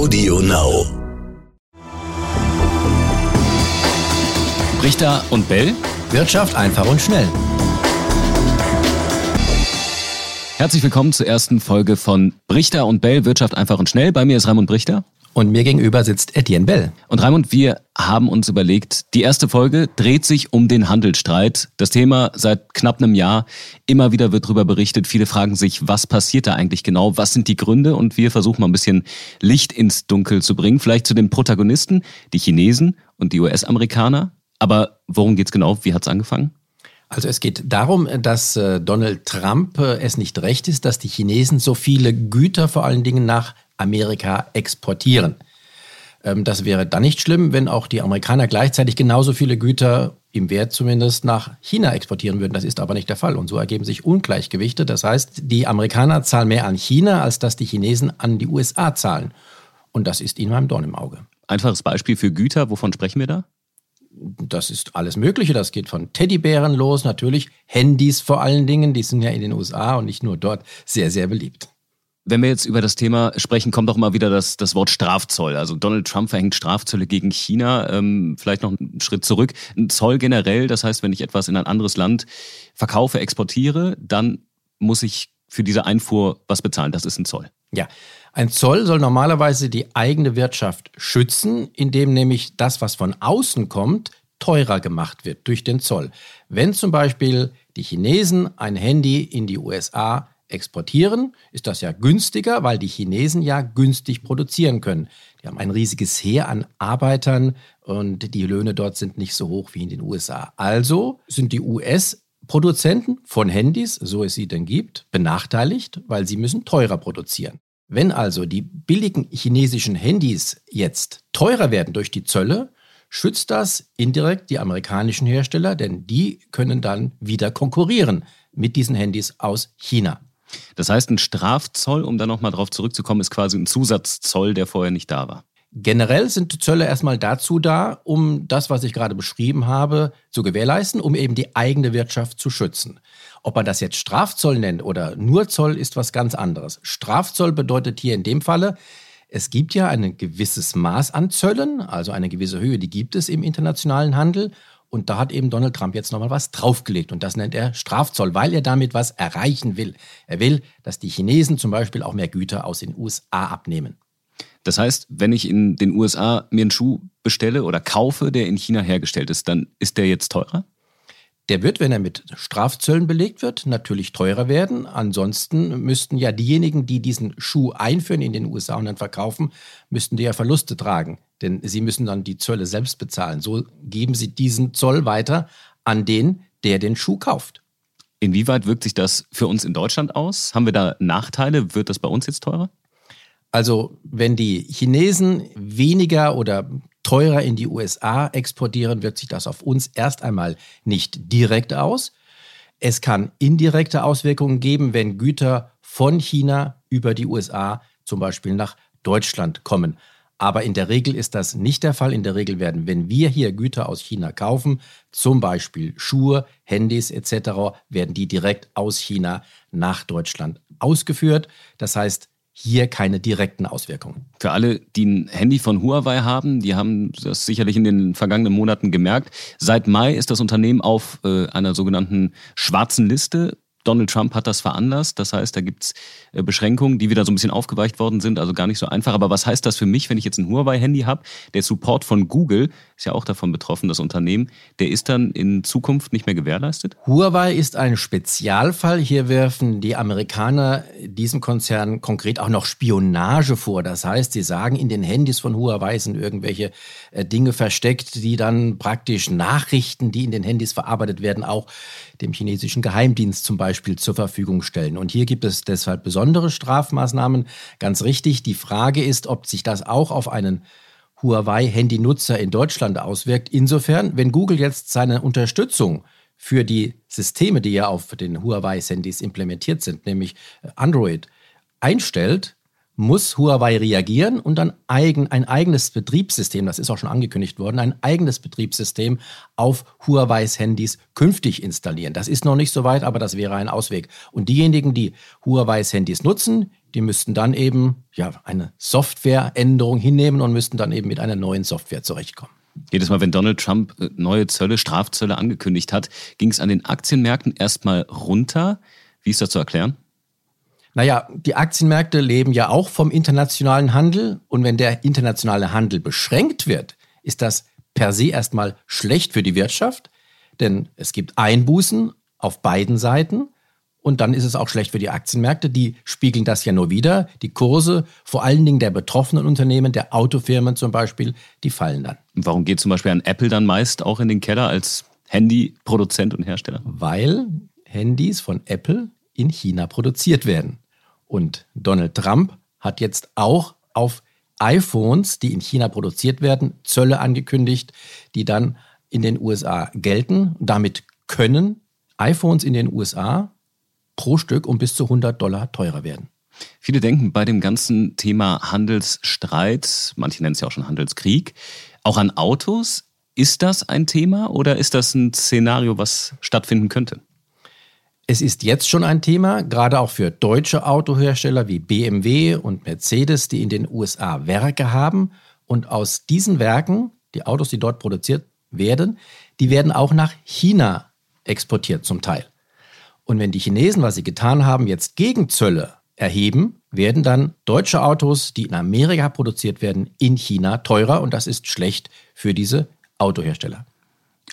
Audio Now. Richter und Bell. Wirtschaft einfach und schnell. Herzlich willkommen zur ersten Folge von Brichter und Bell, Wirtschaft einfach und schnell. Bei mir ist Raimund Brichter. Und mir gegenüber sitzt Etienne Bell. Und Raimund, wir haben uns überlegt, die erste Folge dreht sich um den Handelsstreit. Das Thema seit knapp einem Jahr. Immer wieder wird darüber berichtet. Viele fragen sich, was passiert da eigentlich genau? Was sind die Gründe? Und wir versuchen mal ein bisschen Licht ins Dunkel zu bringen. Vielleicht zu den Protagonisten, die Chinesen und die US-Amerikaner. Aber worum geht's genau? Wie hat's angefangen? Also es geht darum, dass äh, Donald Trump äh, es nicht recht ist, dass die Chinesen so viele Güter vor allen Dingen nach Amerika exportieren. Ähm, das wäre dann nicht schlimm, wenn auch die Amerikaner gleichzeitig genauso viele Güter im Wert zumindest nach China exportieren würden. Das ist aber nicht der Fall. Und so ergeben sich Ungleichgewichte. Das heißt, die Amerikaner zahlen mehr an China, als dass die Chinesen an die USA zahlen. Und das ist ihnen ein Dorn im Auge. Einfaches Beispiel für Güter, wovon sprechen wir da? das ist alles Mögliche. Das geht von Teddybären los, natürlich Handys vor allen Dingen. Die sind ja in den USA und nicht nur dort sehr, sehr beliebt. Wenn wir jetzt über das Thema sprechen, kommt auch mal wieder das, das Wort Strafzoll. Also Donald Trump verhängt Strafzölle gegen China. Ähm, vielleicht noch einen Schritt zurück. Ein Zoll generell, das heißt, wenn ich etwas in ein anderes Land verkaufe, exportiere, dann muss ich für diese Einfuhr was bezahlen. Das ist ein Zoll. Ja, ein Zoll soll normalerweise die eigene Wirtschaft schützen, indem nämlich das, was von außen kommt, teurer gemacht wird durch den Zoll. Wenn zum Beispiel die Chinesen ein Handy in die USA exportieren, ist das ja günstiger, weil die Chinesen ja günstig produzieren können. Die haben ein riesiges Heer an Arbeitern und die Löhne dort sind nicht so hoch wie in den USA. Also sind die US-Produzenten von Handys, so es sie denn gibt, benachteiligt, weil sie müssen teurer produzieren. Wenn also die billigen chinesischen Handys jetzt teurer werden durch die Zölle, schützt das indirekt die amerikanischen Hersteller, denn die können dann wieder konkurrieren mit diesen Handys aus China. Das heißt, ein Strafzoll, um da nochmal drauf zurückzukommen, ist quasi ein Zusatzzoll, der vorher nicht da war. Generell sind Zölle erstmal dazu da, um das, was ich gerade beschrieben habe, zu gewährleisten, um eben die eigene Wirtschaft zu schützen. Ob man das jetzt Strafzoll nennt oder nur Zoll, ist was ganz anderes. Strafzoll bedeutet hier in dem Falle, es gibt ja ein gewisses Maß an Zöllen, also eine gewisse Höhe, die gibt es im internationalen Handel. Und da hat eben Donald Trump jetzt nochmal was draufgelegt. Und das nennt er Strafzoll, weil er damit was erreichen will. Er will, dass die Chinesen zum Beispiel auch mehr Güter aus den USA abnehmen. Das heißt, wenn ich in den USA mir einen Schuh bestelle oder kaufe, der in China hergestellt ist, dann ist der jetzt teurer? Der wird, wenn er mit Strafzöllen belegt wird, natürlich teurer werden. Ansonsten müssten ja diejenigen, die diesen Schuh einführen in den USA und dann verkaufen, müssten die ja Verluste tragen. Denn sie müssen dann die Zölle selbst bezahlen. So geben sie diesen Zoll weiter an den, der den Schuh kauft. Inwieweit wirkt sich das für uns in Deutschland aus? Haben wir da Nachteile? Wird das bei uns jetzt teurer? Also wenn die Chinesen weniger oder teurer in die USA exportieren, wirkt sich das auf uns erst einmal nicht direkt aus. Es kann indirekte Auswirkungen geben, wenn Güter von China über die USA zum Beispiel nach Deutschland kommen. Aber in der Regel ist das nicht der Fall. In der Regel werden, wenn wir hier Güter aus China kaufen, zum Beispiel Schuhe, Handys etc., werden die direkt aus China nach Deutschland ausgeführt. Das heißt, hier keine direkten Auswirkungen. Für alle, die ein Handy von Huawei haben, die haben das sicherlich in den vergangenen Monaten gemerkt. Seit Mai ist das Unternehmen auf äh, einer sogenannten schwarzen Liste Donald Trump hat das veranlasst. Das heißt, da gibt es äh, Beschränkungen, die wieder so ein bisschen aufgeweicht worden sind, also gar nicht so einfach. Aber was heißt das für mich, wenn ich jetzt ein Huawei-Handy habe? Der Support von Google ist ja auch davon betroffen, das Unternehmen. Der ist dann in Zukunft nicht mehr gewährleistet? Huawei ist ein Spezialfall. Hier werfen die Amerikaner diesem Konzern konkret auch noch Spionage vor. Das heißt, sie sagen, in den Handys von Huawei sind irgendwelche äh, Dinge versteckt, die dann praktisch Nachrichten, die in den Handys verarbeitet werden, auch dem chinesischen Geheimdienst zum Beispiel zur Verfügung stellen. Und hier gibt es deshalb besondere Strafmaßnahmen. Ganz richtig. Die Frage ist, ob sich das auch auf einen Huawei-Handy-Nutzer in Deutschland auswirkt. Insofern, wenn Google jetzt seine Unterstützung für die Systeme, die ja auf den Huawei-Handys implementiert sind, nämlich Android, einstellt, muss Huawei reagieren und dann eigen, ein eigenes Betriebssystem, das ist auch schon angekündigt worden, ein eigenes Betriebssystem auf Huaweis Handys künftig installieren. Das ist noch nicht so weit, aber das wäre ein Ausweg. Und diejenigen, die Huaweis Handys nutzen, die müssten dann eben ja, eine Softwareänderung hinnehmen und müssten dann eben mit einer neuen Software zurechtkommen. Jedes Mal, wenn Donald Trump äh, neue Zölle, Strafzölle angekündigt hat, ging es an den Aktienmärkten erstmal runter. Wie ist das zu erklären? Naja, die Aktienmärkte leben ja auch vom internationalen Handel. Und wenn der internationale Handel beschränkt wird, ist das per se erstmal schlecht für die Wirtschaft. Denn es gibt Einbußen auf beiden Seiten. Und dann ist es auch schlecht für die Aktienmärkte. Die spiegeln das ja nur wieder. Die Kurse, vor allen Dingen der betroffenen Unternehmen, der Autofirmen zum Beispiel, die fallen dann. Warum geht zum Beispiel ein Apple dann meist auch in den Keller als Handyproduzent und Hersteller? Weil Handys von Apple in China produziert werden. Und Donald Trump hat jetzt auch auf iPhones, die in China produziert werden, Zölle angekündigt, die dann in den USA gelten. Damit können iPhones in den USA pro Stück um bis zu 100 Dollar teurer werden. Viele denken bei dem ganzen Thema Handelsstreit, manche nennen es ja auch schon Handelskrieg, auch an Autos. Ist das ein Thema oder ist das ein Szenario, was stattfinden könnte? Es ist jetzt schon ein Thema, gerade auch für deutsche Autohersteller wie BMW und Mercedes, die in den USA Werke haben. Und aus diesen Werken, die Autos, die dort produziert werden, die werden auch nach China exportiert zum Teil. Und wenn die Chinesen, was sie getan haben, jetzt Gegenzölle erheben, werden dann deutsche Autos, die in Amerika produziert werden, in China teurer. Und das ist schlecht für diese Autohersteller.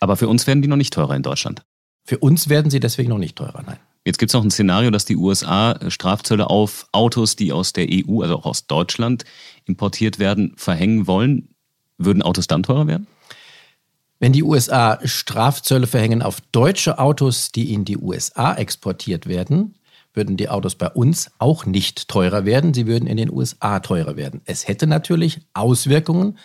Aber für uns werden die noch nicht teurer in Deutschland. Für uns werden sie deswegen noch nicht teurer, nein. Jetzt gibt es noch ein Szenario, dass die USA Strafzölle auf Autos, die aus der EU, also auch aus Deutschland importiert werden, verhängen wollen. Würden Autos dann teurer werden? Wenn die USA Strafzölle verhängen auf deutsche Autos, die in die USA exportiert werden, würden die Autos bei uns auch nicht teurer werden. Sie würden in den USA teurer werden. Es hätte natürlich Auswirkungen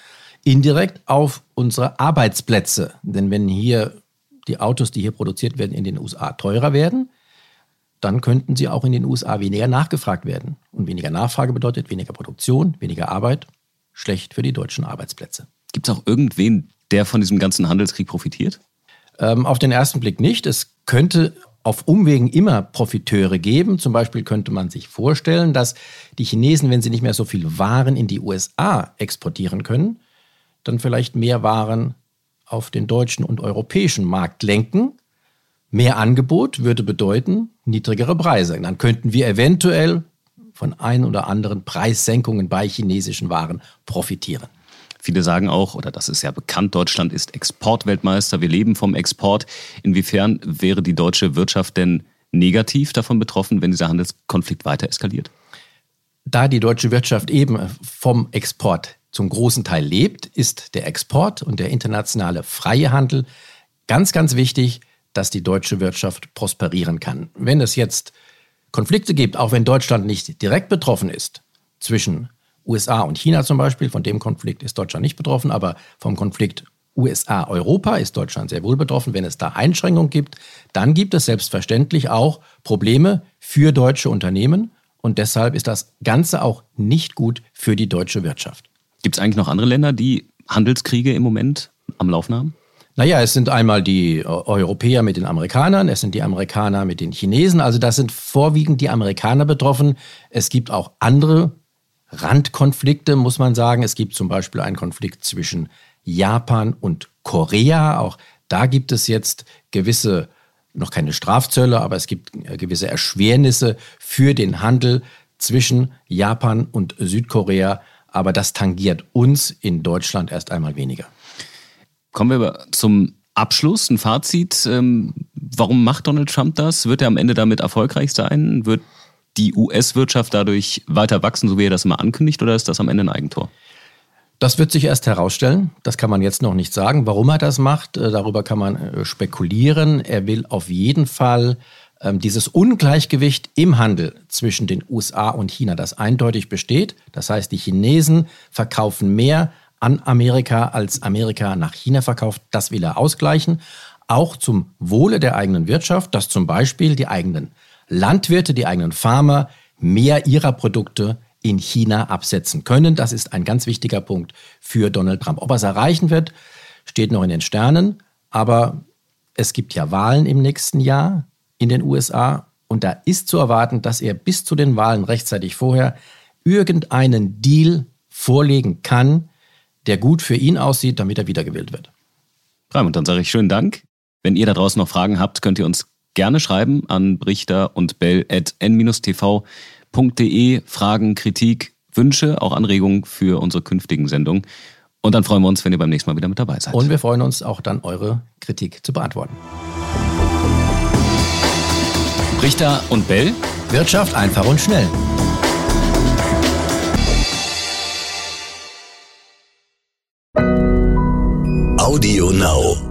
indirekt auf unsere Arbeitsplätze. Denn wenn hier die Autos, die hier produziert werden, in den USA teurer werden, dann könnten sie auch in den USA weniger nachgefragt werden. Und weniger Nachfrage bedeutet weniger Produktion, weniger Arbeit, schlecht für die deutschen Arbeitsplätze. Gibt es auch irgendwen, der von diesem ganzen Handelskrieg profitiert? Ähm, auf den ersten Blick nicht. Es könnte auf Umwegen immer Profiteure geben. Zum Beispiel könnte man sich vorstellen, dass die Chinesen, wenn sie nicht mehr so viel Waren in die USA exportieren können, dann vielleicht mehr Waren auf den deutschen und europäischen Markt lenken. Mehr Angebot würde bedeuten niedrigere Preise. Dann könnten wir eventuell von ein oder anderen Preissenkungen bei chinesischen Waren profitieren. Viele sagen auch, oder das ist ja bekannt, Deutschland ist Exportweltmeister, wir leben vom Export. Inwiefern wäre die deutsche Wirtschaft denn negativ davon betroffen, wenn dieser Handelskonflikt weiter eskaliert? Da die deutsche Wirtschaft eben vom Export zum großen Teil lebt, ist der Export und der internationale freie Handel ganz, ganz wichtig, dass die deutsche Wirtschaft prosperieren kann. Wenn es jetzt Konflikte gibt, auch wenn Deutschland nicht direkt betroffen ist, zwischen USA und China zum Beispiel, von dem Konflikt ist Deutschland nicht betroffen, aber vom Konflikt USA-Europa ist Deutschland sehr wohl betroffen. Wenn es da Einschränkungen gibt, dann gibt es selbstverständlich auch Probleme für deutsche Unternehmen und deshalb ist das Ganze auch nicht gut für die deutsche Wirtschaft. Gibt es eigentlich noch andere Länder, die Handelskriege im Moment am Laufen haben? Naja, es sind einmal die Europäer mit den Amerikanern, es sind die Amerikaner mit den Chinesen. Also das sind vorwiegend die Amerikaner betroffen. Es gibt auch andere Randkonflikte, muss man sagen. Es gibt zum Beispiel einen Konflikt zwischen Japan und Korea. Auch da gibt es jetzt gewisse, noch keine Strafzölle, aber es gibt gewisse Erschwernisse für den Handel zwischen Japan und Südkorea aber das tangiert uns in Deutschland erst einmal weniger. Kommen wir zum Abschluss, ein Fazit. Ähm, warum macht Donald Trump das? Wird er am Ende damit erfolgreich sein? Wird die US-Wirtschaft dadurch weiter wachsen, so wie er das immer ankündigt, oder ist das am Ende ein Eigentor? Das wird sich erst herausstellen. Das kann man jetzt noch nicht sagen. Warum er das macht, äh, darüber kann man äh, spekulieren. Er will auf jeden Fall dieses Ungleichgewicht im Handel zwischen den USA und China, das eindeutig besteht. Das heißt, die Chinesen verkaufen mehr an Amerika, als Amerika nach China verkauft. Das will er ausgleichen. Auch zum Wohle der eigenen Wirtschaft, dass zum Beispiel die eigenen Landwirte, die eigenen Farmer mehr ihrer Produkte in China absetzen können. Das ist ein ganz wichtiger Punkt für Donald Trump. Ob er es erreichen wird, steht noch in den Sternen. Aber es gibt ja Wahlen im nächsten Jahr in den USA. Und da ist zu erwarten, dass er bis zu den Wahlen rechtzeitig vorher irgendeinen Deal vorlegen kann, der gut für ihn aussieht, damit er wiedergewählt wird. Raimund, dann sage ich schönen Dank. Wenn ihr da draußen noch Fragen habt, könnt ihr uns gerne schreiben an brichter und bell at n-tv.de. Fragen, Kritik, Wünsche, auch Anregungen für unsere künftigen Sendungen. Und dann freuen wir uns, wenn ihr beim nächsten Mal wieder mit dabei seid. Und wir freuen uns auch dann, eure Kritik zu beantworten. Brichter und Bell. Wirtschaft einfach und schnell. Audio Now.